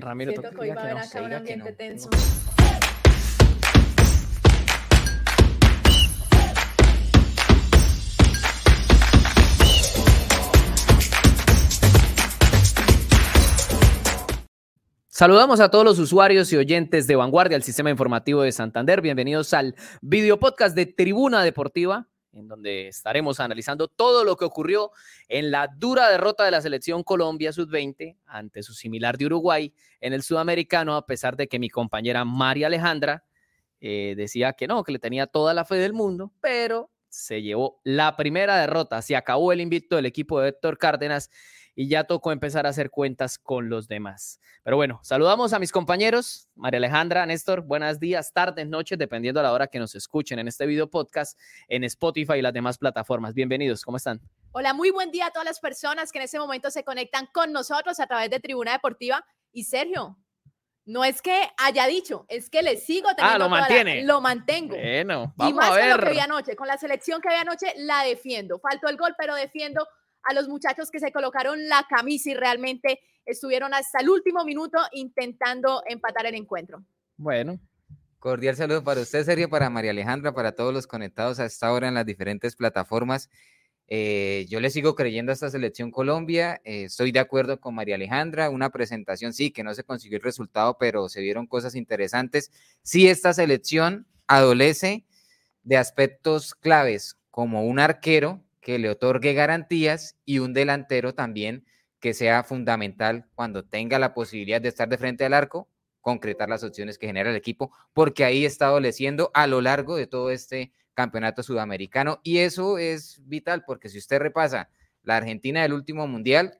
Ramiro, Siento que hoy va a haber acá un ambiente tenso. Saludamos a todos los usuarios y oyentes de Vanguardia, el sistema informativo de Santander. Bienvenidos al video podcast de Tribuna Deportiva, en donde estaremos analizando todo lo que ocurrió en la dura derrota de la selección Colombia Sub-20 ante su similar de Uruguay en el sudamericano, a pesar de que mi compañera María Alejandra eh, decía que no, que le tenía toda la fe del mundo, pero se llevó la primera derrota. Se acabó el invicto del equipo de Héctor Cárdenas y ya tocó empezar a hacer cuentas con los demás. Pero bueno, saludamos a mis compañeros, María Alejandra, Néstor, buenos días, tardes, noches, dependiendo a la hora que nos escuchen en este video podcast en Spotify y las demás plataformas. Bienvenidos, ¿cómo están? Hola, muy buen día a todas las personas que en este momento se conectan con nosotros a través de Tribuna Deportiva. Y Sergio, no es que haya dicho, es que le sigo teniendo. Ah, lo toda la- mantiene. lo mantengo. Bueno, y vamos más a con lo que ver. vi anoche, con la selección que vi anoche, la defiendo. Faltó el gol, pero defiendo a los muchachos que se colocaron la camisa y realmente estuvieron hasta el último minuto intentando empatar el encuentro. Bueno, Cordial saludo para usted, Sergio, para María Alejandra, para todos los conectados a esta hora en las diferentes plataformas. Eh, yo le sigo creyendo a esta selección Colombia. eh, estoy de acuerdo con María Alejandra. Una presentación, sí, que no se consiguió el resultado, pero se vieron cosas interesantes. Sí, esta selección adolece de aspectos claves, como un arquero que le otorgue garantías y un delantero también que sea fundamental cuando tenga la posibilidad de estar de frente al arco, concretar las opciones que genera el equipo, porque ahí está adoleciendo a lo largo de todo este campeonato sudamericano y eso es vital porque si usted repasa la Argentina del último mundial,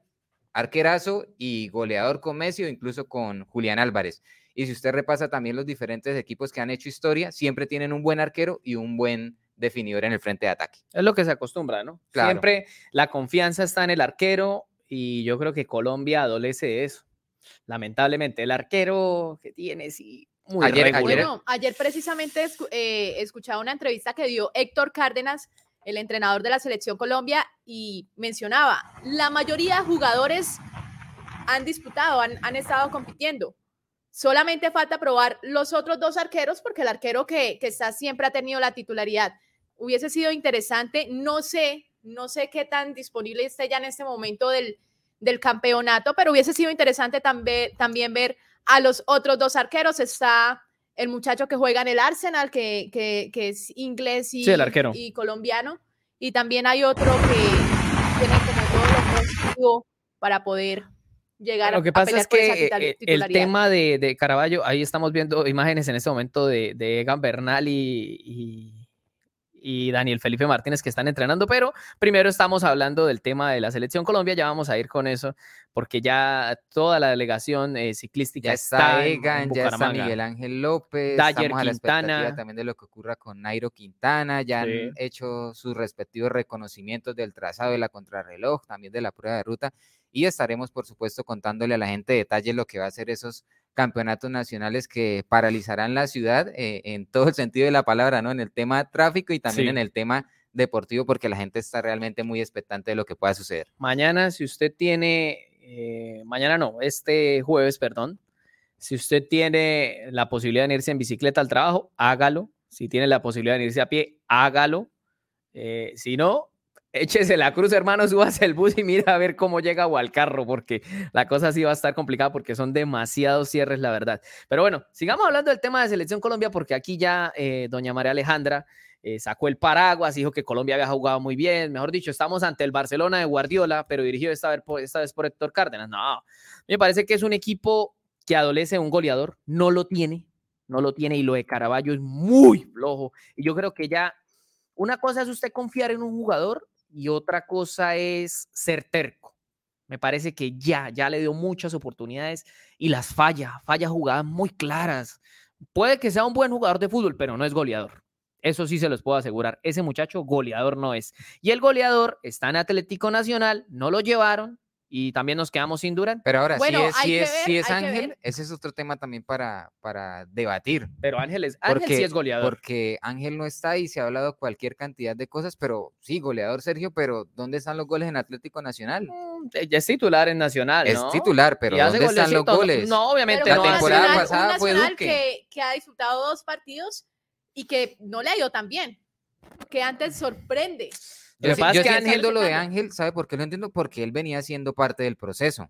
arquerazo y goleador con Messi o incluso con Julián Álvarez. Y si usted repasa también los diferentes equipos que han hecho historia, siempre tienen un buen arquero y un buen definidor en el frente de ataque. es lo que se acostumbra, ¿no? Claro. Siempre la confianza está en el arquero y yo creo que Colombia adolece de eso. Lamentablemente, el arquero que tiene, sí, muy Ayer- regular. ayer- Bueno, ayer precisamente escu- eh, escuchaba una entrevista que dio Héctor Cárdenas, el entrenador de la selección Colombia, y mencionaba, la mayoría de jugadores han disputado, han, han estado compitiendo. Solamente falta probar los otros dos arqueros, porque el arquero que, que está siempre ha tenido la titularidad. Hubiese sido interesante, no sé, no sé qué tan disponible esté ya en este momento del, del campeonato, pero hubiese sido interesante también, también ver a los otros dos arqueros. Está el muchacho que juega en el Arsenal, que, que- que es inglés y, Sí, el arquero. y colombiano. Y también hay otro que tiene como todo lo positivo para poder llegar Lo que pasa es que eh, el tema de, de Caraballo, ahí estamos viendo imágenes en este momento de, de Egan Bernal y, y- y Daniel Felipe Martínez que están entrenando, pero primero estamos hablando del tema de la selección Colombia, ya vamos a ir con eso, porque ya toda la delegación eh, ciclística Ya está, en- Egan, ya está. Miguel Ángel López, Dyer estamos a la expectativa Quintana. también de lo que ocurra con Nairo Quintana, ya Sí. han hecho sus respectivos reconocimientos del trazado de la contrarreloj, también de la prueba de ruta, y estaremos, por supuesto, contándole a la gente detalles lo que va a ser esos campeonatos nacionales que paralizarán la ciudad eh, en todo el sentido de la palabra, ¿no? En el tema tráfico y también Sí. en el tema deportivo, porque la gente está realmente muy expectante de lo que pueda suceder. Mañana, si usted tiene, eh, mañana no, este jueves, perdón, si usted tiene la posibilidad de irse en bicicleta al trabajo, hágalo. Si tiene la posibilidad de irse a pie, hágalo. Eh, si no, échese la cruz, hermano, súbase el bus y mira a ver cómo llega o al carro, porque la cosa sí va a estar complicada porque son demasiados cierres, la verdad. Pero bueno, sigamos hablando del tema de Selección Colombia, porque aquí ya eh, doña María Alejandra eh, sacó el paraguas, dijo que Colombia había jugado muy bien. Mejor dicho, estamos ante el Barcelona de Guardiola, pero dirigido esta vez por, esta vez por Héctor Cárdenas. No, me parece que es un equipo que adolece un goleador, no lo tiene, no lo tiene, y lo de Caraballo es muy flojo. Y yo creo que ya, una cosa es usted confiar en un jugador y otra cosa es ser terco. Me parece que ya, ya le dio muchas oportunidades y las falla, falla jugadas muy claras. Puede que sea un buen jugador de fútbol, pero no es goleador. Eso sí se los puedo asegurar. Ese muchacho goleador no es. Y el goleador está en Atlético Nacional, no lo llevaron, y también nos quedamos sin Durán. Pero ahora, Bueno, si es, si es, ver, si es Ángel, ese es otro tema también para, para debatir. Pero Ángel, es, Ángel Porque, sí es goleador. porque Ángel no está y se ha hablado cualquier cantidad de cosas, pero sí, goleador Sergio, pero ¿dónde están los goles en Atlético Nacional? Mm, Ya es titular en Nacional, Es ¿no? titular, pero ¿dónde están los goles? No, obviamente Pero La un no. temporada Nacional- un pasada fue Nacional Duque. Que, que ha disputado dos partidos y que no le ha ido tan bien. Que antes sorprende. Lo Yo, que es yo que sí Ángel- entiendo lo de Ángel- ¿sabe por qué lo entiendo? Porque él venía siendo parte del proceso.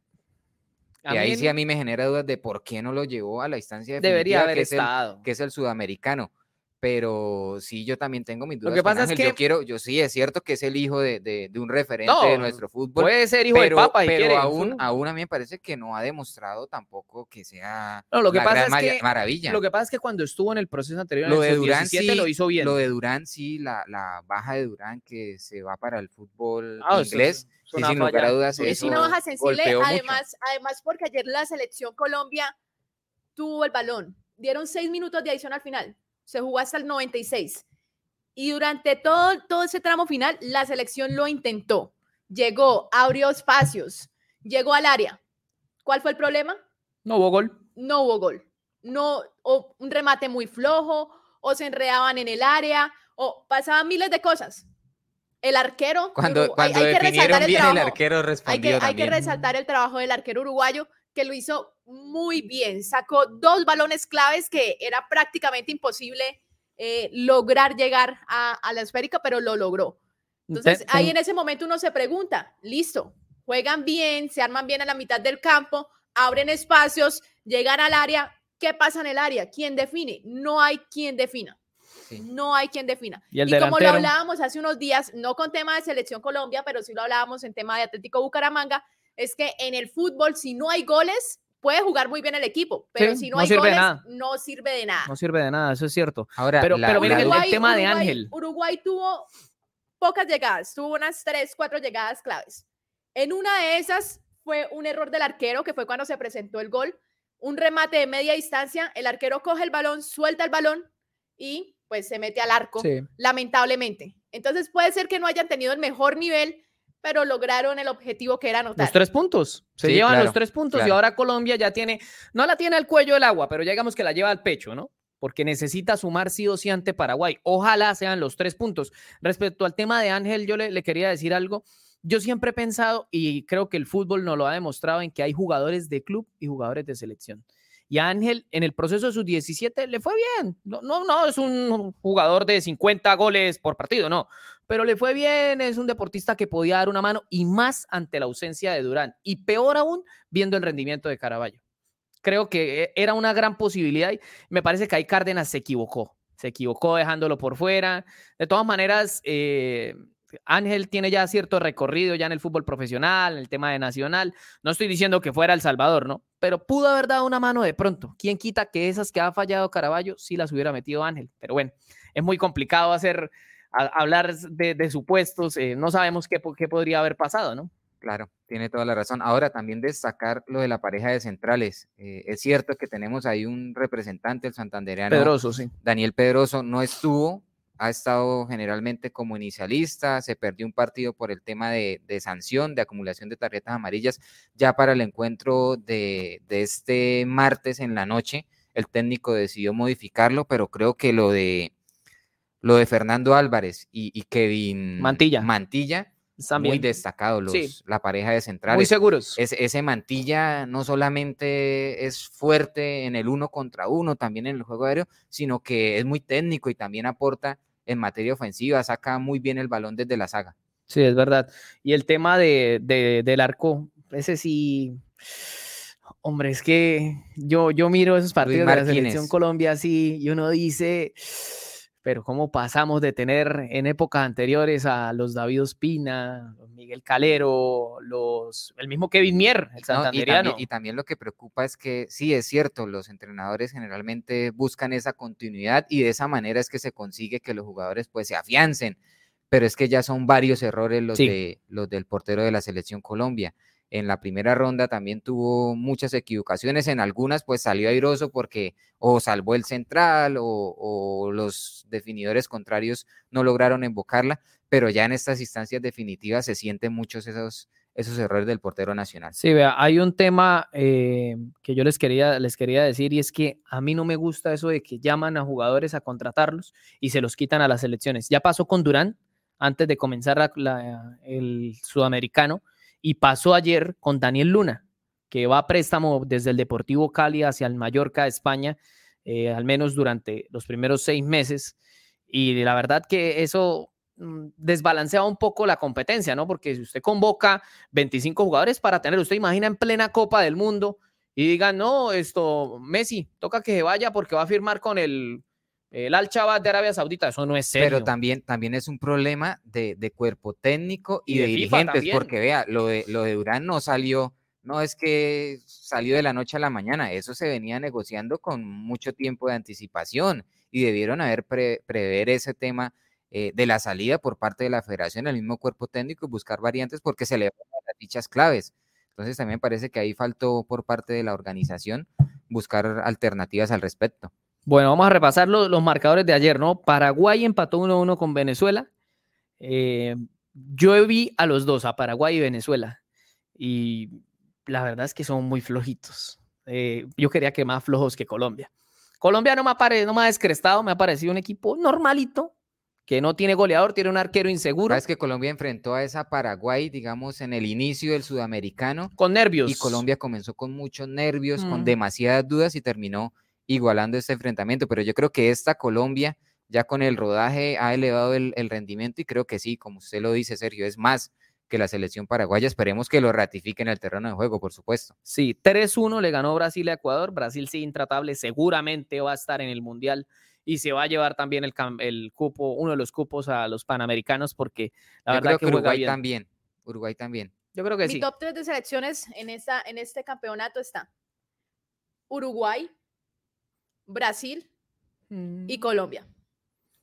A y ahí sí a mí me genera dudas de por qué no lo llevó a la instancia definitiva, debería haber que, es el, estado. que es el sudamericano. Pero sí, yo también tengo mis Lo dudas. que con pasa es que- Yo quiero, yo sí, es cierto que es el hijo de, de- de un referente No, de nuestro fútbol. Puede ser hijo pero del Papa si pero quiere. aún, aún a mí me parece que no ha demostrado tampoco que sea No, lo que la pasa gran es que- maravilla. Lo que pasa es que cuando estuvo en el proceso anterior, Lo en de Durán 17 sí, lo hizo bien. Lo de Durán sí, la, la baja de Durán que se va para el fútbol Ah, inglés. es sí, una sin lugar a dudas, Es una baja sensible, mucho. además, además porque ayer la selección Colombia tuvo el balón. Dieron seis minutos de adición al final. Se jugó hasta el 96. Y durante todo, todo ese tramo final, la selección lo intentó. Llegó, abrió espacios, llegó al área. ¿Cuál fue el problema? No hubo gol. no hubo gol. No, o un remate muy flojo, o se enredaban en el área, o pasaban miles de cosas. El arquero. Cuando, hay- cuando hay que definieron resaltar el bien, el trabajo- arquero hay que, respondió hay que resaltar el trabajo del arquero uruguayo, que lo hizo muy bien. Sacó dos balones claves que era prácticamente imposible eh, lograr llegar a, a la esférica, pero lo logró. Entonces, ahí en ese momento uno se pregunta, listo, juegan bien, se arman bien a la mitad del campo, abren espacios, llegan al área. ¿Qué pasa en el área? ¿Quién define? No hay quien defina. Sí. No hay quien defina. Y el como lo hablábamos hace unos días, no con tema de selección Colombia, pero sí lo hablábamos en tema de Atlético Bucaramanga, es que en el fútbol, si no hay goles, puede jugar muy bien el equipo, pero Sí, si no, no hay sirve de goles, nada. no sirve de nada. No sirve de nada, eso es cierto. Ahora, Pero- la- pero miren la el- tema de Uruguay- Ángel. Uruguay tuvo pocas llegadas, tuvo unas tres, cuatro llegadas claves. En una de esas fue un error del arquero, que fue cuando se presentó el gol, un remate de media distancia, el arquero coge el balón, suelta el balón y pues se mete al arco, Sí. lamentablemente. Entonces puede ser que no hayan tenido el mejor nivel, pero lograron el objetivo que era anotar. Los tres puntos. Se Sí, llevan claro, los tres puntos y ahora Colombia ya tiene, no la tiene al cuello del agua, pero ya digamos que la lleva al pecho, ¿no? Porque necesita sumar sí o sí ante Paraguay. Ojalá sean los tres puntos. Respecto al tema de Ángel, yo le, le quería decir algo. Yo siempre he pensado, y creo que el fútbol nos lo ha demostrado, en que hay jugadores de club y jugadores de selección. Y a Ángel, en el proceso de sus 17, le fue bien. No, no, no es un jugador de 50 goles por partido, no. Pero le fue bien, es un deportista que podía dar una mano y más ante la ausencia de Durán. Y peor aún, viendo el rendimiento de Caraballo. Creo que e- era una gran posibilidad y me parece que ahí Cárdenas se equivocó. Se equivocó dejándolo por fuera. De todas maneras, eh, Ángel tiene ya cierto recorrido ya en el fútbol profesional, en el tema de nacional. No estoy diciendo que fuera El Salvador, ¿no? Pero pudo haber dado una mano de pronto. ¿Quién quita que esas que ha fallado Caraballo sí las hubiera metido Ángel? Pero bueno, es muy complicado hacer, a- hablar de, de supuestos. eh, no sabemos qué podría haber pasado, ¿no? Claro, tiene toda la razón. Ahora también destacar lo de la pareja de centrales. Eh, es cierto que tenemos ahí un representante, el santandereano Pedroso, sí. Daniel Pedroso, no estuvo, ha estado generalmente como inicialista, se perdió un partido por el tema de, de sanción, de acumulación de tarjetas amarillas. Ya para el encuentro de, de este martes en la noche, el técnico decidió modificarlo, pero creo que lo de lo de Fernando Álvarez y, y Kevin Mantilla. Mantilla También. muy destacado los, Sí. la pareja de Muy centrales. seguros. Es- ese Mantilla no solamente es fuerte en el uno contra uno, también en el juego aéreo, sino que es muy técnico y también aporta en materia ofensiva, saca muy bien el balón desde la saga. Sí, es verdad. Y el tema de, de- del arco, ese sí. Hombre, es que yo, yo miro esos partidos de la selección Colombia así y uno dice, pero ¿cómo pasamos de tener en épocas anteriores a los David Ospina, Miguel Calero, los, el mismo Kevin Mier, el ¿no? Y, santanderiano? también, y también lo que preocupa es que sí, es cierto, los entrenadores generalmente buscan esa continuidad y de esa manera es que se consigue que los jugadores pues se afiancen, pero es que ya son varios errores los, Sí. de, los del portero de la selección Colombia. En la primera ronda también tuvo muchas equivocaciones, en algunas pues salió airoso porque o salvó el central o, o los definidores contrarios no lograron invocarla, pero ya en estas instancias definitivas se sienten muchos esos esos errores del portero nacional. Sí, vea, hay un tema eh, que yo les quería, les quería decir y es que a mí no me gusta eso de que llaman a jugadores a contratarlos y se los quitan a las elecciones. Ya pasó con Durán antes de comenzar el sudamericano y pasó ayer con Daniel Luna, que va a préstamo desde el Deportivo Cali hacia el Mallorca de España, eh, al menos durante los primeros seis meses. Y la verdad que eso Mm, desbalancea un poco la competencia, ¿no? Porque si usted convoca 25 jugadores para tener, usted imagina en plena Copa del Mundo y diga, no, esto, Messi, toca que se vaya porque va a firmar con el, el Al Chabad de Arabia Saudita, eso no es serio. Pero también, también es un problema de, cuerpo técnico y, de, dirigentes, porque vea, lo de, lo de Durán no salió, no es que salió de la noche a la mañana, eso se venía negociando con mucho tiempo de anticipación y debieron haber prever ese tema eh, de la salida por parte de la federación, el mismo cuerpo técnico y buscar variantes porque se le van las dichas claves. Entonces también parece que ahí faltó por parte de la organización buscar alternativas al respecto. Bueno, vamos a repasar los, marcadores de ayer, ¿no? Paraguay empató 1-1 con Venezuela. Eh, yo vi a los dos, a Paraguay y Venezuela, y la verdad es que son muy flojitos. Eh, yo quería que más flojos que Colombia. Colombia no me, ha no me ha descrestado, me ha parecido un equipo normalito, que no tiene goleador, tiene un arquero inseguro. Es que Colombia enfrentó a esa Paraguay, digamos, en el inicio del sudamericano. Con nervios. Y Colombia comenzó con muchos nervios, con mm. demasiadas dudas y terminó igualando este enfrentamiento. Pero yo creo que esta Colombia, ya con el rodaje, ha elevado el, rendimiento y creo que sí, como usted lo dice, Sergio, es más que la selección paraguaya. Esperemos que lo ratifique en el terreno de juego, por supuesto. Sí, 3-1 le ganó Brasil a Ecuador. Brasil sí intratable, seguramente va a estar en el Mundial y se va a llevar también el, el cupo, uno de los cupos a los panamericanos, porque la Yo verdad creo que, Uruguay también. Uruguay también. Yo creo que sí. Mi top 3 de selecciones en, esta, en este campeonato está Uruguay, Brasil y mm. Colombia.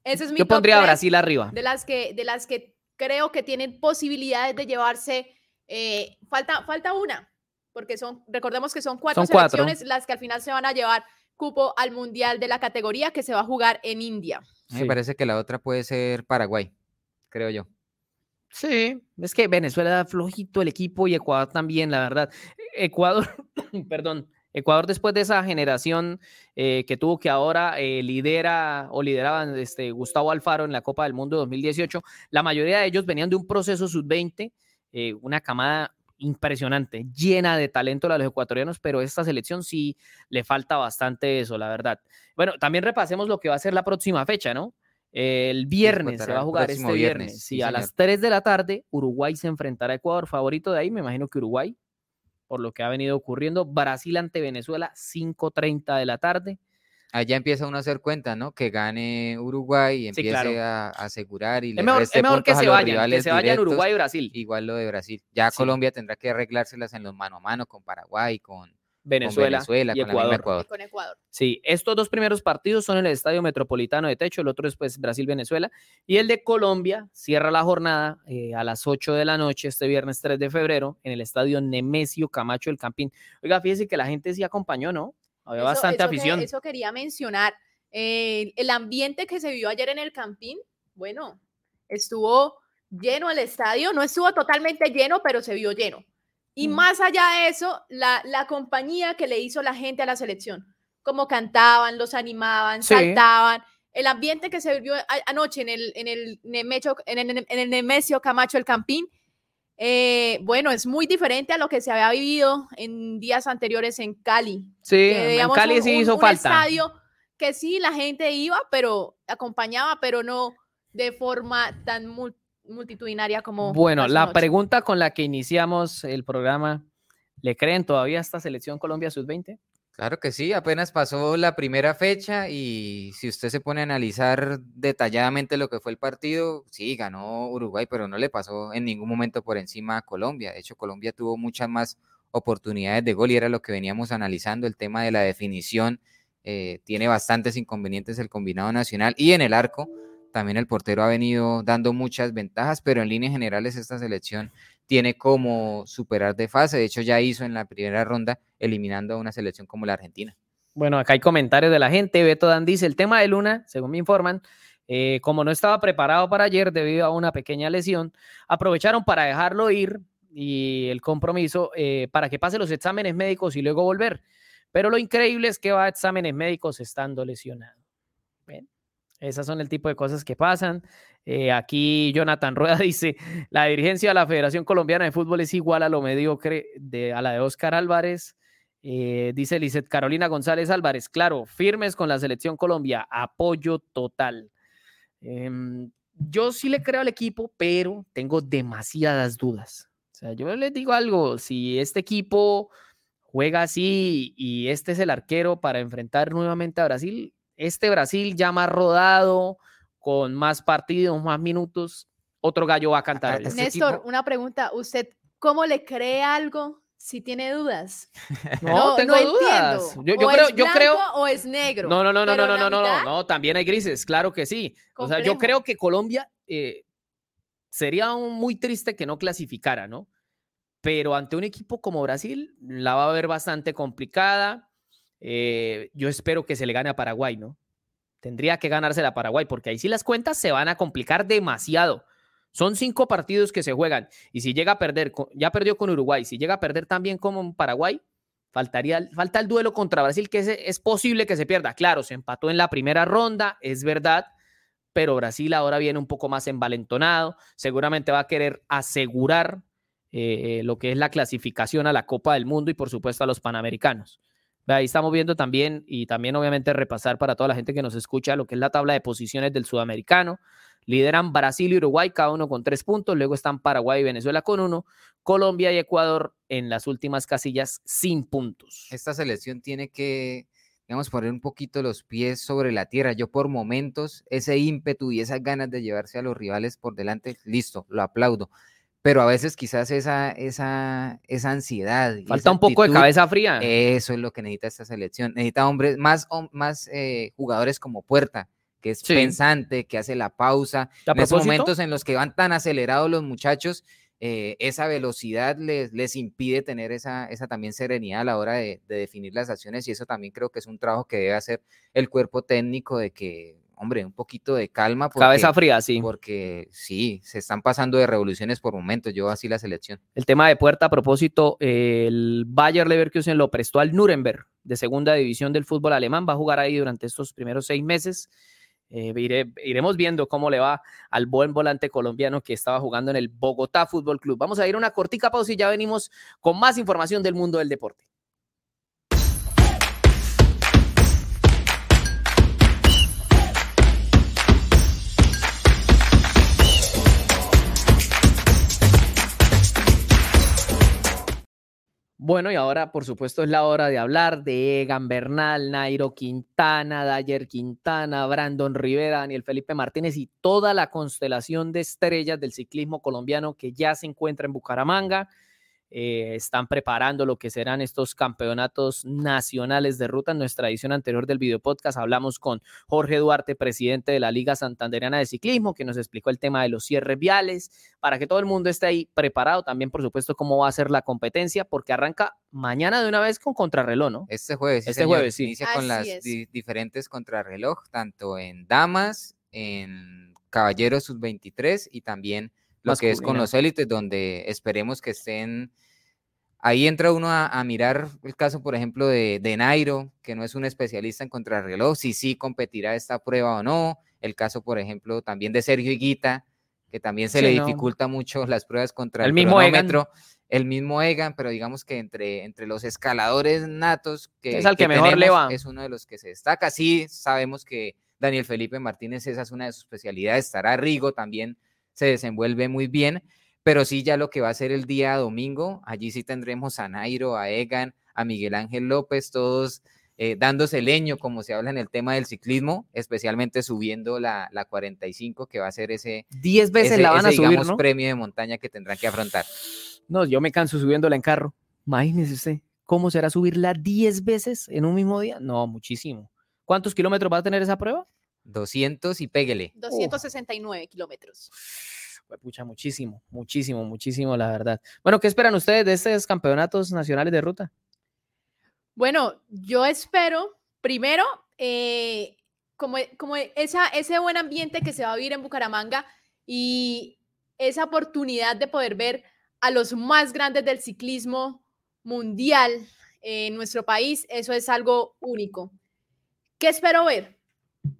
Ese es mi Yo pondría a Brasil arriba. De las que, de las que creo que tienen posibilidades de llevarse. Eh, falta, falta una, porque son, recordemos que son cuatro selecciones las que al final se van a llevar cupo al Mundial de la categoría que se va a jugar en India. Me parece que la otra puede ser Paraguay, creo yo. Sí, es que Venezuela da flojito el equipo y Ecuador también, la verdad. Ecuador, perdón, Ecuador después de esa generación eh, que tuvo que ahora eh, lidera o lideraban este, Gustavo Alfaro en la Copa del Mundo 2018, la mayoría de ellos venían de un proceso sub-20, eh, una camada impresionante, llena de talento a los ecuatorianos, pero esta selección sí le falta bastante eso, la verdad. Bueno, también repasemos lo que va a ser la próxima fecha, ¿no? El viernes se va a jugar este viernes. Sí, a las 3 de la tarde Uruguay se enfrentará a Ecuador, favorito de ahí, me imagino que Uruguay, por lo que ha venido ocurriendo. Brasil ante Venezuela, 5.30 de la tarde allá empieza uno a hacer cuenta, ¿no? Que gane Uruguay y empiece a, asegurar y es mejor, es mejor que se vayan, que se vayan Uruguay y Brasil. Igual lo de Brasil. Ya Colombia tendrá que arreglárselas en los mano a mano con Paraguay, con Venezuela, con, y Ecuador. con Ecuador. Sí, estos dos primeros partidos son en el Estadio Metropolitano de Techo, el otro es pues Brasil-Venezuela, y el de Colombia cierra la jornada eh, a las 8 de la noche este viernes 3 de febrero en el Estadio Nemesio Camacho del Campín. Oiga, fíjese que la gente sí acompañó, ¿no? Había bastante afición. eso quería mencionar. Eh, el ambiente que se vio ayer en el Campín, bueno, estuvo lleno el estadio, no estuvo totalmente lleno, pero se vio lleno. Y mm. más allá de eso, la, la, compañía que le hizo la gente a la selección, como cantaban, los animaban, saltaban, el ambiente que se vivió anoche en el, en el, Nemesio, en el, en el Nemesio Camacho el Campín, eh, bueno, es muy diferente a lo que se había vivido en días anteriores en Cali. Sí, en Cali sí hizo falta. Un estadio que sí, la gente iba, pero acompañaba, pero no de forma tan multitudinaria como. Bueno, la pregunta con la que iniciamos el programa, ¿le creen todavía a esta selección Colombia Sub-20? Claro que sí, apenas pasó la primera fecha y si usted se pone a analizar detalladamente lo que fue el partido, sí, ganó Uruguay, pero no le pasó en ningún momento por encima a Colombia. De hecho, Colombia tuvo muchas más oportunidades de gol y era lo que veníamos analizando, el tema de la definición. Eh, tiene bastantes inconvenientes el combinado nacional y en el arco también el portero ha venido dando muchas ventajas, pero en líneas generales esta selección tiene como superar de fase. De hecho, ya hizo en la primera ronda eliminando a una selección como la Argentina. Bueno, acá hay comentarios de la gente. Beto Dan dice, el tema de Luna, según me informan, eh, como no estaba preparado para ayer debido a una pequeña lesión, aprovecharon para dejarlo ir y el compromiso eh, para que pase los exámenes médicos y luego volver. Pero lo increíble es que va a exámenes médicos estando lesionado. Esas son el tipo de cosas que pasan. Eh, aquí Jonathan Rueda dice, la dirigencia de la Federación Colombiana de Fútbol es igual a lo mediocre de, a la de Oscar Álvarez. Eh, dice Lizeth Carolina González Álvarez, claro, firmes con la selección Colombia, apoyo total. Em, yo sí le creo al equipo, pero tengo demasiadas dudas. O sea, yo les digo algo, si este equipo juega así y este es el arquero para enfrentar nuevamente a Brasil, este Brasil ya más rodado, con más partidos, más minutos, otro gallo va a cantar. Este Néstor, una pregunta, ¿usted cómo le cree algo si tiene dudas. No, tengo dudas. Yo, yo creo, yo creo. O es negro. No, no, no, no, no, no, no, no, no, también hay grises, claro que sí. O sea, yo creo que Colombia eh, sería muy triste que no clasificara, ¿no? Pero ante un equipo como Brasil la va a ver bastante complicada. Eh, yo espero que se le gane a Paraguay, ¿no? Tendría que ganarse a Paraguay, porque ahí sí las cuentas se van a complicar demasiado. Son cinco partidos que se juegan y si llega a perder, ya perdió con Uruguay, si llega a perder también con Paraguay, faltaría, falta el duelo contra Brasil, que es, posible que se pierda. Claro, se empató en la primera ronda, es verdad, pero Brasil ahora viene un poco más envalentonado, seguramente va a querer asegurar eh, lo que es la clasificación a la Copa del Mundo y por supuesto a los Panamericanos. Ahí estamos viendo también y también obviamente repasar para toda la gente que nos escucha lo que es la tabla de posiciones del sudamericano. Lideran Brasil y Uruguay, cada uno con tres puntos. Luego están Paraguay y Venezuela con uno. Colombia y Ecuador en las últimas casillas sin puntos. Esta selección tiene que, digamos, poner un poquito los pies sobre la tierra. Yo por momentos, ese ímpetu y esas ganas de llevarse a los rivales por delante, listo, lo aplaudo. Pero a veces quizás esa, esa, esa ansiedad. Falta un poco de cabeza fría. Eso es lo que necesita esta selección. Necesita hombres, más, más eh, jugadores como Puerta, que es pensante, que hace la pausa. En esos momentos en los que van tan acelerados los muchachos, eh, esa velocidad les, les impide tener esa, esa también serenidad a la hora de, definir las acciones y eso también creo que es un trabajo que debe hacer el cuerpo técnico de que, hombre, un poquito de calma. Cabeza fría, sí. Porque sí, se están pasando de revoluciones por momentos, yo así la selección. El tema de puerta, a propósito, el Bayer Leverkusen lo prestó al Nuremberg de segunda división del fútbol alemán, va a jugar ahí durante estos primeros seis meses. Eh, iremos viendo cómo le va al buen volante colombiano que estaba jugando en el Bogotá Fútbol Club. Vamos a ir a una cortica pausa y ya venimos con más información del mundo del deporte. Bueno, y ahora, por supuesto, es la hora de hablar de Egan Bernal, Nairo Quintana, Dayer Quintana, Brandon Rivera, Daniel Felipe Martínez y toda la constelación de estrellas del ciclismo colombiano que ya se encuentra en Bucaramanga. Eh, están preparando lo que serán estos campeonatos nacionales de ruta. En nuestra edición anterior del video podcast hablamos con Jorge Duarte, presidente de la Liga Santanderiana de Ciclismo, que nos explicó el tema de los cierres viales, para que todo el mundo esté ahí preparado. También, por supuesto, cómo va a ser la competencia, porque arranca mañana de una vez con contrarreloj, ¿no? Este jueves. Este jueves, sí. Inicia con las diferentes contrarreloj, tanto en damas, en caballeros sub-23 y también lo que es con los élites, donde esperemos que estén Ahí entra uno a, mirar el caso, por ejemplo, de, Nairo, que no es un especialista en contrarreloj, si sí competirá esta prueba o no. El caso, por ejemplo, también de Sergio Higuita, que también se le dificulta mucho las pruebas contra el, mismo cronómetro. El mismo Egan, pero digamos que entre, entre los escaladores natos, que es al que, mejor le va. Es uno de los que se destaca. Sí, sabemos que Daniel Felipe Martínez, esa es una de sus especialidades. Estará Rigo también se desenvuelve muy bien pero sí ya lo que va a ser el día domingo, allí sí tendremos a Nairo, a Egan, a Miguel Ángel López, todos eh, dándose leño, como se habla en el tema del ciclismo, especialmente subiendo la, la 45, que va a ser ese... 10 veces la van a subir, digamos, premio de montaña que tendrán que afrontar. No, yo me canso subiéndola en carro. Imagínese usted, ¿cómo será subirla 10 veces en un mismo día? No, muchísimo. ¿Cuántos kilómetros va a tener esa prueba? 200 y péguele. 269 kilómetros pucha, muchísimo, muchísimo, muchísimo, la verdad. Bueno, ¿qué esperan ustedes de estos campeonatos nacionales de ruta? Bueno, yo espero, primero, eh, como, como ese buen ambiente que se va a vivir en Bucaramanga y esa oportunidad de poder ver a los más grandes del ciclismo mundial en nuestro país. Eso es algo único. ¿Qué espero ver?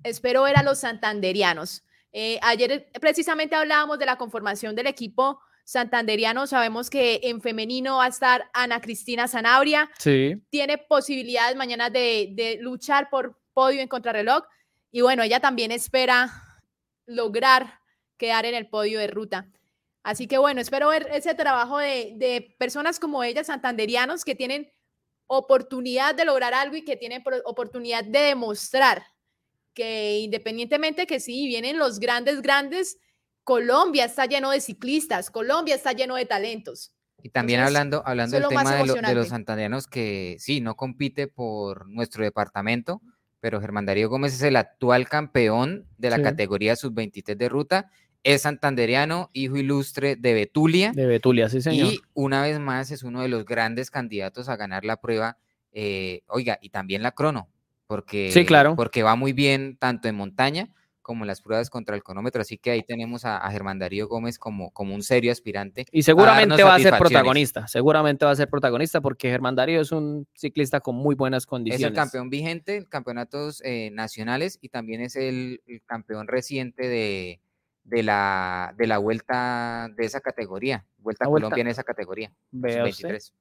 Espero ver a los santanderianos. Eh, ayer precisamente hablábamos de la conformación del equipo santanderiano. Sabemos que en femenino va a estar Ana Cristina Zanabria. Sí. Tiene posibilidades mañana de, de luchar por podio en contrarreloj. Y bueno, ella también espera lograr quedar en el podio de ruta. Así que bueno, espero ver ese trabajo de, de personas como ella, santanderianos, que tienen oportunidad de lograr algo y que tienen oportunidad de demostrar que independientemente que sí, vienen los grandes, grandes, Colombia está lleno de ciclistas, Colombia está lleno de talentos. Y también Entonces, hablando, hablando del tema de, lo- de los santandereanos que sí, no compite por nuestro departamento, pero Germán Darío Gómez es el actual campeón de la Sí. categoría sub-23 de ruta, es santandereano, hijo ilustre de Betulia, De Betulia, sí, señor. y una vez más es uno de los grandes candidatos a ganar la prueba, eh, oiga, y también la crono, porque, claro. porque va muy bien tanto en montaña como en las pruebas contra el cronómetro, así que ahí tenemos a, a Germán Darío Gómez como, como un serio aspirante Y seguramente darnos va a ser protagonista, seguramente va a ser protagonista porque Germán Darío es un ciclista con muy buenas Es condiciones. el campeón vigente en campeonatos eh, nacionales y también es el, el campeón reciente de, de, la, de la vuelta de esa categoría, Vuelta a Vuelta. Colombia en esa categoría, usted. 23.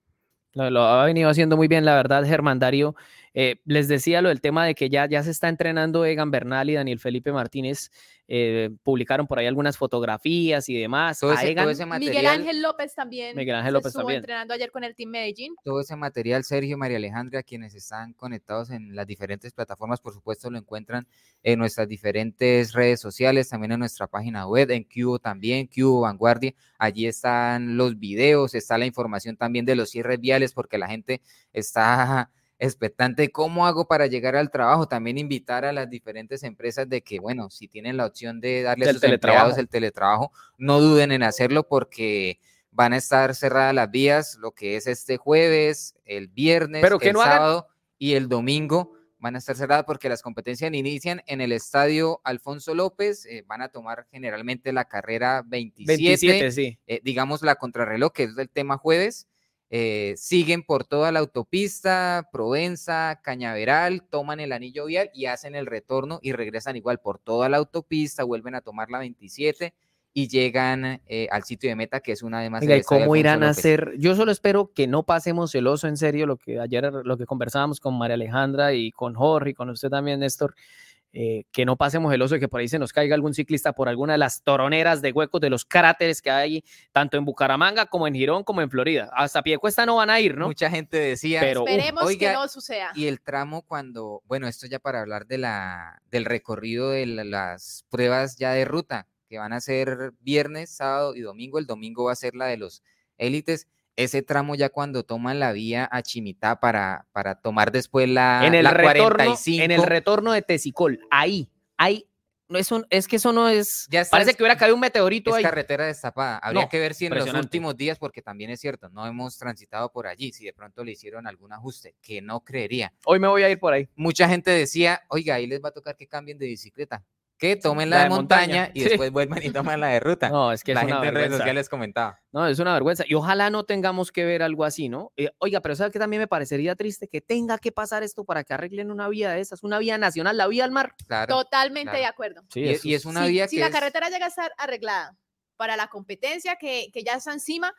Lo, lo ha venido haciendo muy bien, la verdad, Germán Darío. Eh, les decía lo del tema de que ya, ya se está entrenando Egan Bernal y Daniel Felipe Martínez. eh, publicaron por ahí algunas fotografías y demás. Todo ese, Egan, todo ese Miguel material, Ángel López también. Miguel Ángel López estuvo también. entrenando ayer con el Team Medellín. todo ese material, Sergio, María Alejandra, quienes están conectados en las diferentes plataformas, por supuesto, lo encuentran en nuestras diferentes redes sociales, también en nuestra página web, en Cubo también, Cubo Vanguardia. Allí están los videos, está la información también de los cierres viales, porque la gente está expectante. ¿Cómo hago para llegar al trabajo? También invitar a las diferentes empresas de que, bueno, si tienen la opción de darle a sus empleados el teletrabajo, no duden en hacerlo porque van a estar cerradas las vías lo que es este jueves, el viernes, Pero que el no hagan- sábado y el domingo van a estar cerradas porque las competencias inician en el estadio Alfonso López, eh, van a tomar generalmente la carrera 27, 27, sí. eh, digamos la contrarreloj, que es el tema jueves, eh, siguen por toda la autopista, Provenza, Cañaveral, toman el anillo vial y hacen el retorno y regresan igual por toda la autopista, vuelven a tomar la 27 y llegan eh, al sitio de meta, que es una de más Oiga, el ¿y estadio cómo irán a hacer? Yo solo espero que no pasemos el oso en serio, lo que ayer lo que conversábamos con María Alejandra y con Jorge y con usted también, Néstor, eh, que no pasemos el oso y que por ahí se nos caiga algún ciclista por alguna de las toroneras de huecos de los cráteres que hay tanto en Bucaramanga como en Girón como en Florida. Hasta Piecuesta no van a ir, ¿no? Mucha gente decía, Pero, Esperemos oiga, que no suceda. y el tramo cuando, bueno, esto ya para hablar de la, del recorrido de la- las pruebas ya de ruta, que van a ser viernes, sábado y domingo. El domingo va a ser la de los élites. Ese tramo ya cuando toman la vía a Chimitá para, para tomar después la, en el la retorno, 45. en el retorno de Tesicol, ahí, ahí, no es, un- es que eso no es, Ya parece es- que hubiera caído un meteorito es ahí. carretera destapada. Habría No, que ver si en los últimos días, porque también es cierto, no hemos transitado por allí, si de pronto le hicieron algún ajuste, que no creería. Hoy me voy a ir por ahí. mucha gente decía, oiga, ahí les va a tocar que cambien de bicicleta, que tomen la, la de de montaña, montaña, y sí. después vuelvan y toman la de ruta. No, es que la es una gente en redes sociales comentaba. No, es una vergüenza. Y ojalá no tengamos que ver algo así, ¿no? Eh, oiga, pero ¿sabes que también me parecería triste que tenga que pasar esto para que arreglen una vía de esas? Una vía nacional, la vía al mar. Claro. Totalmente claro. de acuerdo. Sí, y, eso y es una si vía si que la es- carretera llega a estar arreglada para la competencia que, que ya está encima,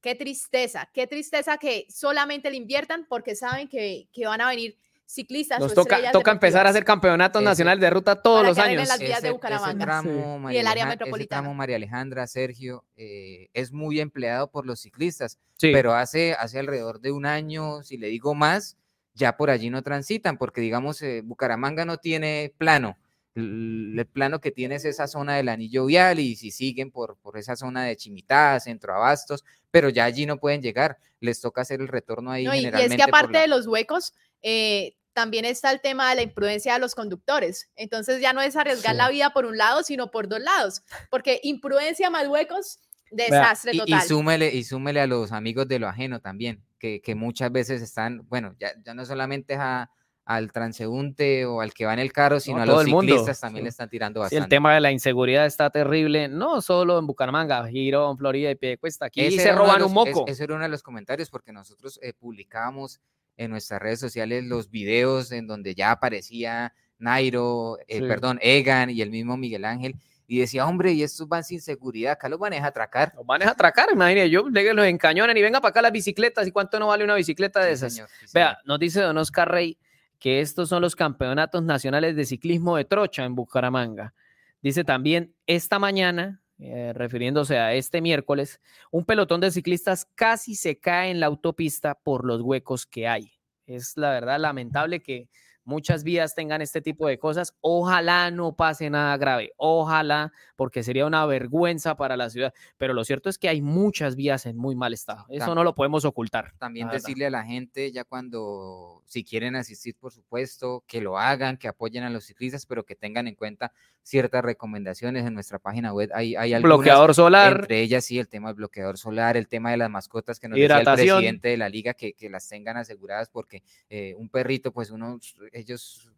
qué tristeza, qué tristeza que solamente le inviertan porque saben que, que van a venir ciclistas. Nos o toca, empezar a hacer campeonatos Ese- nacionales de ruta todos Para los años. las vías de ese- Bucaramanga. Ese tramo, María el área metropolitana. tramo, María Alejandra, Sergio, eh, es muy empleado por los ciclistas, Sí, pero hace, hace alrededor de un año, si le digo más, ya por allí no transitan, porque digamos, eh, Bucaramanga no tiene plano. El, el plano que tiene es esa zona del anillo vial y si siguen por, por esa zona de Chimitá, Centro Abastos, pero ya allí no pueden llegar, les toca hacer el retorno ahí No, y, y es que aparte la- de los huecos, eh, también está el tema de la imprudencia de los conductores. Entonces ya no es arriesgar Sí. la vida por un lado, sino por dos lados. Porque imprudencia más huecos, desastre Y, y total. súmele, y súmele a los amigos de lo ajeno también, que, que muchas veces están, bueno, ya, ya no solamente a, al transeúnte o al que va en el carro, sino No, a los el mundo. ciclistas también Sí. le están tirando Sí, bastante. el tema de la inseguridad está terrible, no solo en Bucaramanga, Girón, Florida y Piedecuesta. Aquí Ese se roban los- un moco. es- ese era uno de los comentarios porque nosotros eh, publicábamos en nuestras redes sociales los videos en donde ya aparecía Nairo, eh, Sí. perdón, Egan y el mismo Miguel Ángel. Y decía, hombre, y estos van sin seguridad, acá los van a atracar. Los van a atracar, imagínate, yo le los encañonan y venga para acá las bicicletas. ¿Y cuánto no vale una bicicleta de Sí, esas? señor, sí, Vea, señor. nos dice Don Oscar Rey que estos son los campeonatos nacionales de ciclismo de trocha en Bucaramanga. Dice también, esta mañana, eh, refiriéndose a este miércoles, un pelotón de ciclistas casi se cae en la autopista por los huecos que hay. Es la verdad lamentable que muchas vías tengan este tipo de cosas. Ojalá no pase nada grave, ojalá, porque sería una vergüenza para la ciudad. Pero lo cierto es que hay muchas vías en muy mal estado. Eso no lo podemos ocultar. También decirle a la gente, ya cuando, si quieren asistir, por supuesto, que lo hagan, que apoyen a los ciclistas, pero que tengan en cuenta ciertas recomendaciones en nuestra página web. Hay, hay algunas, Bloqueador solar. entre ellas sí, el tema del bloqueador solar, el tema de las mascotas que nos decía el presidente de la liga, que, que las tengan aseguradas, porque eh, un perrito, pues uno, ellos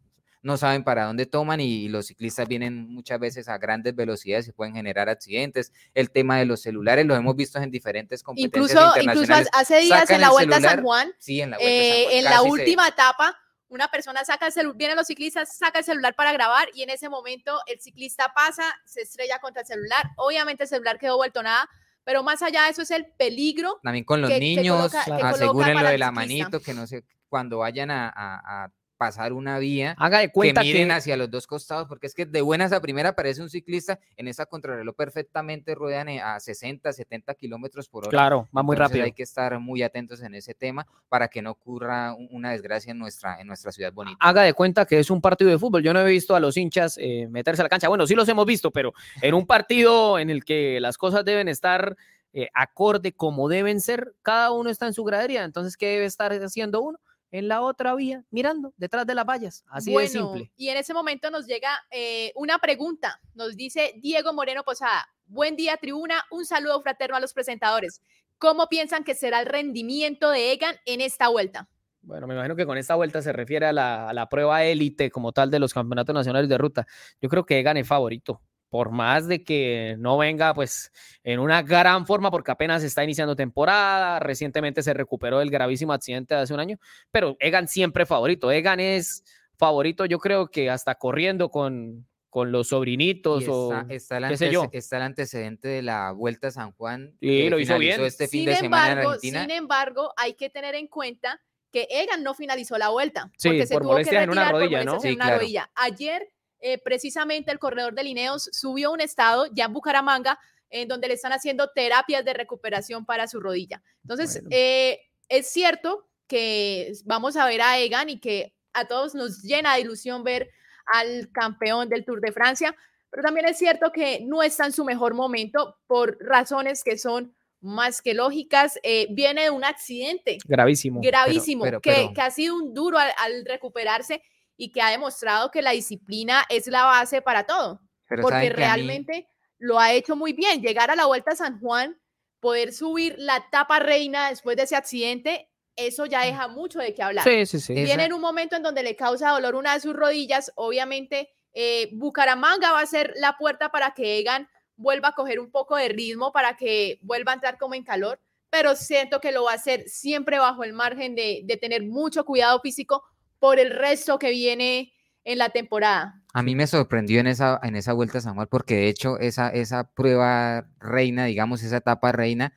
no saben para dónde toman y, los ciclistas vienen muchas veces a grandes velocidades y pueden generar accidentes. El tema de los celulares lo hemos visto en diferentes competencias Incluso, incluso hace días en la el Vuelta a San celular, Juan, Sí, en la vuelta a San eh, Juan, en la casi se- última etapa, una persona saca el celular, vienen los ciclistas, saca el celular para grabar y en ese momento el ciclista pasa, se estrella contra el celular. Obviamente el celular quedó vuelto nada, pero más allá de eso es el peligro. También con los que- que niños, que coloca aseguren lo para de la ciclista. manito, que no sé, cuando vayan a, a- a pasar una vía, Haga de que cuenta miren que, hacia los dos costados, porque es que de buenas a primera aparece un ciclista, en esa contrarreloj perfectamente ruedan eh, a 60, 70 kilómetros por hora. claro, va muy Entonces rápido. Hay que estar muy atentos en ese tema para que no ocurra un- una desgracia en nuestra, en nuestra ciudad bonita. Haga de cuenta que es un partido de fútbol. Yo no he visto a los hinchas eh, meterse a la cancha. Bueno, sí los hemos visto, pero en un partido en el que las cosas deben estar eh, acorde como deben ser, cada uno está en su gradería. Entonces, ¿qué debe estar haciendo uno? En la otra vía, mirando detrás de las vallas. Así de simple. Y en ese momento nos llega eh, una pregunta. Nos dice Diego Moreno Posada. Buen día, tribuna. Un saludo fraterno a los presentadores. ¿Cómo piensan que será el rendimiento de Egan en esta vuelta? Bueno, me imagino que con esta vuelta se refiere a la, a la prueba élite como tal de los campeonatos nacionales de ruta. Yo creo que Egan es favorito, por más de que no venga pues en una gran forma porque apenas está iniciando temporada, recientemente se recuperó del gravísimo accidente de hace un año, pero Egan siempre favorito. Egan es favorito, yo creo que hasta corriendo con, con los sobrinitos Y o está, está el qué sé yo. está el antecedente de la Vuelta a San Juan. Sí, que lo hizo bien. Este fin sin, de semana en embargo, Argentina. sin embargo, hay que tener en cuenta que Egan no finalizó la vuelta. Sí, porque se por tuvo que molestias en una retirar por rodilla, ¿no? molestias en Sí, una claro. rodilla. Ayer, eh, precisamente, el corredor de Lineos subió un estado ya en Bucaramanga, en donde le están haciendo terapias de recuperación para su rodilla. Entonces, Bueno. eh, es cierto que vamos a ver a Egan y que a todos nos llena de ilusión ver al campeón del Tour de Francia, pero también es cierto que no está en su mejor momento por razones que son más que lógicas. Eh, viene de un accidente gravísimo. gravísimo, pero- que, pero- que ha sido un duro al, al recuperarse y que ha demostrado que la disciplina es la base para todo, Pero porque mí- realmente lo ha hecho muy bien. Llegar a la Vuelta a San Juan, poder subir la etapa reina después de ese accidente, eso ya deja mucho de qué hablar. Sí, sí, sí. Esa- Viene en un momento en donde le causa dolor una de sus rodillas, obviamente eh, Bucaramanga va a ser la puerta para que Egan vuelva a coger un poco de ritmo, para que vuelva a entrar como en calor, pero siento que lo va a hacer siempre bajo el margen de, de tener mucho cuidado físico por el resto que viene en la temporada. A mí me sorprendió en esa, en esa vuelta Juan, porque de hecho esa, esa prueba reina, digamos, esa etapa reina,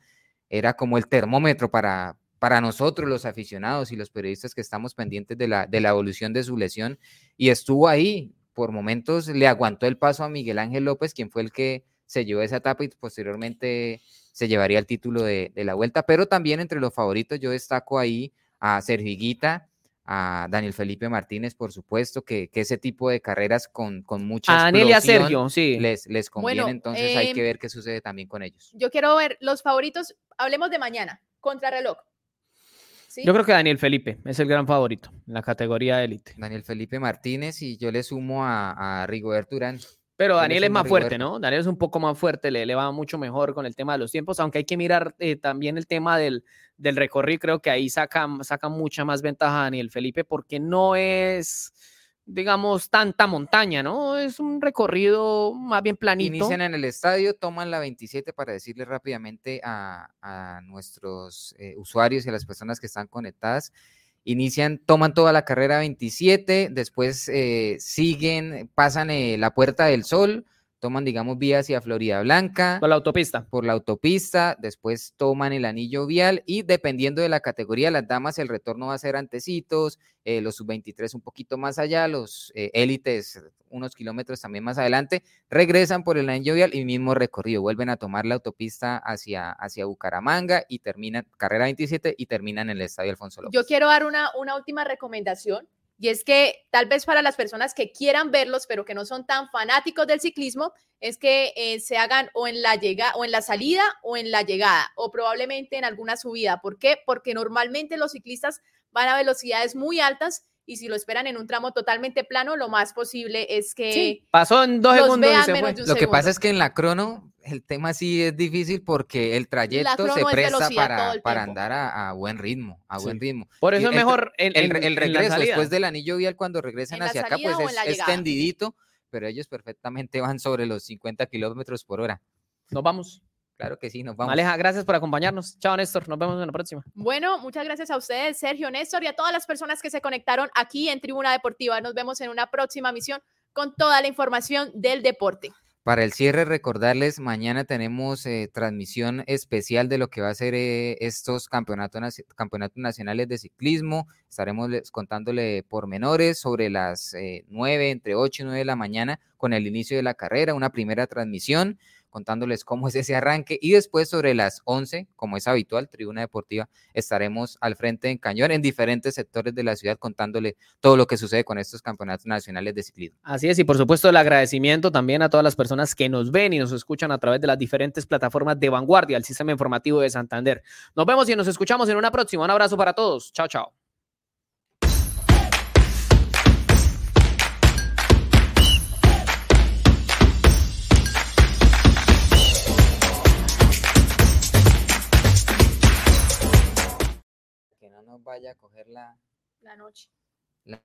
era como el termómetro para, para nosotros, los aficionados y los periodistas que estamos pendientes de la, de la evolución de su lesión. Y estuvo ahí, por momentos le aguantó el paso a Miguel Ángel López, quien fue el que se llevó esa etapa y posteriormente se llevaría el título de, de la vuelta. Pero también entre los favoritos yo destaco ahí a Sergio Higuita, a Daniel Felipe Martínez, por supuesto, que, que ese tipo de carreras con, con mucha A Daniel y a Sergio, sí. les, les conviene, Bueno, entonces hay que em, ver qué sucede también con ellos. Yo quiero ver los favoritos, hablemos de mañana, contrarreloj. ¿Sí? Yo creo que Daniel Felipe es el gran favorito en la categoría élite. Daniel Felipe Martínez y yo le sumo a, a Rigoberto Urán. Pero Daniel es más fuerte. ¿no? Daniel es un poco más fuerte, le, le va mucho mejor con el tema de los tiempos, aunque hay que mirar eh, también el tema del, del recorrido. Creo que ahí saca, saca mucha más ventaja Daniel Felipe porque no es, digamos, tanta montaña, ¿no? Es un recorrido más bien planito. Inician en el estadio, toman la 27 para decirle rápidamente a, a nuestros eh, usuarios y a las personas que están conectadas. Inician, toman toda la carrera 27, después eh, siguen, pasan eh, la Puerta del Sol, toman, digamos, vía hacia Florida Blanca Por la autopista. por la autopista, después toman el anillo vial y dependiendo de la categoría, las damas el retorno va a ser antecitos, eh, los sub-23 un poquito más allá, los eh, élites unos kilómetros también más adelante, regresan por el anillo vial y mismo recorrido, vuelven a tomar la autopista hacia, hacia Bucaramanga y terminan, carrera 27 y terminan en el Estadio Alfonso López. Yo quiero dar una, una última recomendación y es que tal vez para las personas que quieran verlos, pero que no son tan fanáticos del ciclismo, es que eh, se hagan o en la llegada o en la salida o en la llegada o probablemente en alguna subida. ¿Por qué? Porque normalmente los ciclistas van a velocidades muy altas y si lo esperan en un tramo totalmente plano, lo más posible es que Sí, pasó en dos segundos y se fue. Lo que segundo. pasa es que en la crono el tema sí es difícil porque el trayecto se es presta para, el para andar a, a buen ritmo, a buen Sí. ritmo. Por Y eso es el mejor el, el en la regreso después del anillo vial cuando regresan hacia acá pues es, es tendidito, pero ellos perfectamente van sobre los 50 kilómetros por hora. Nos vamos. Claro que sí, nos vamos. Aleja, gracias por acompañarnos. Chao, Néstor. Nos vemos en la próxima. Bueno, muchas gracias a ustedes, Sergio, Néstor, y a todas las personas que se conectaron aquí en Tribuna Deportiva. Nos vemos en una próxima misión con toda la información del deporte. Para el cierre, recordarles, mañana tenemos eh, transmisión especial de lo que va a ser eh, estos campeonatos, campeonatos nacionales de ciclismo. Estaremos les- contándole pormenores sobre las eh, 9, entre 8 y 9 de la mañana, con el inicio de la carrera, una primera transmisión, contándoles cómo es ese arranque. Y después, sobre las 11, como es habitual, Tribuna Deportiva, estaremos al frente en Cañón, en diferentes sectores de la ciudad, contándole todo lo que sucede con estos campeonatos nacionales de ciclismo. Así es, y por supuesto el agradecimiento también a todas las personas que nos ven y nos escuchan a través de las diferentes plataformas de vanguardia, el sistema informativo de Santander. Nos vemos y nos escuchamos en una próxima. Un abrazo para todos. Chao, chao. Nos vaya a coger la... La noche. la-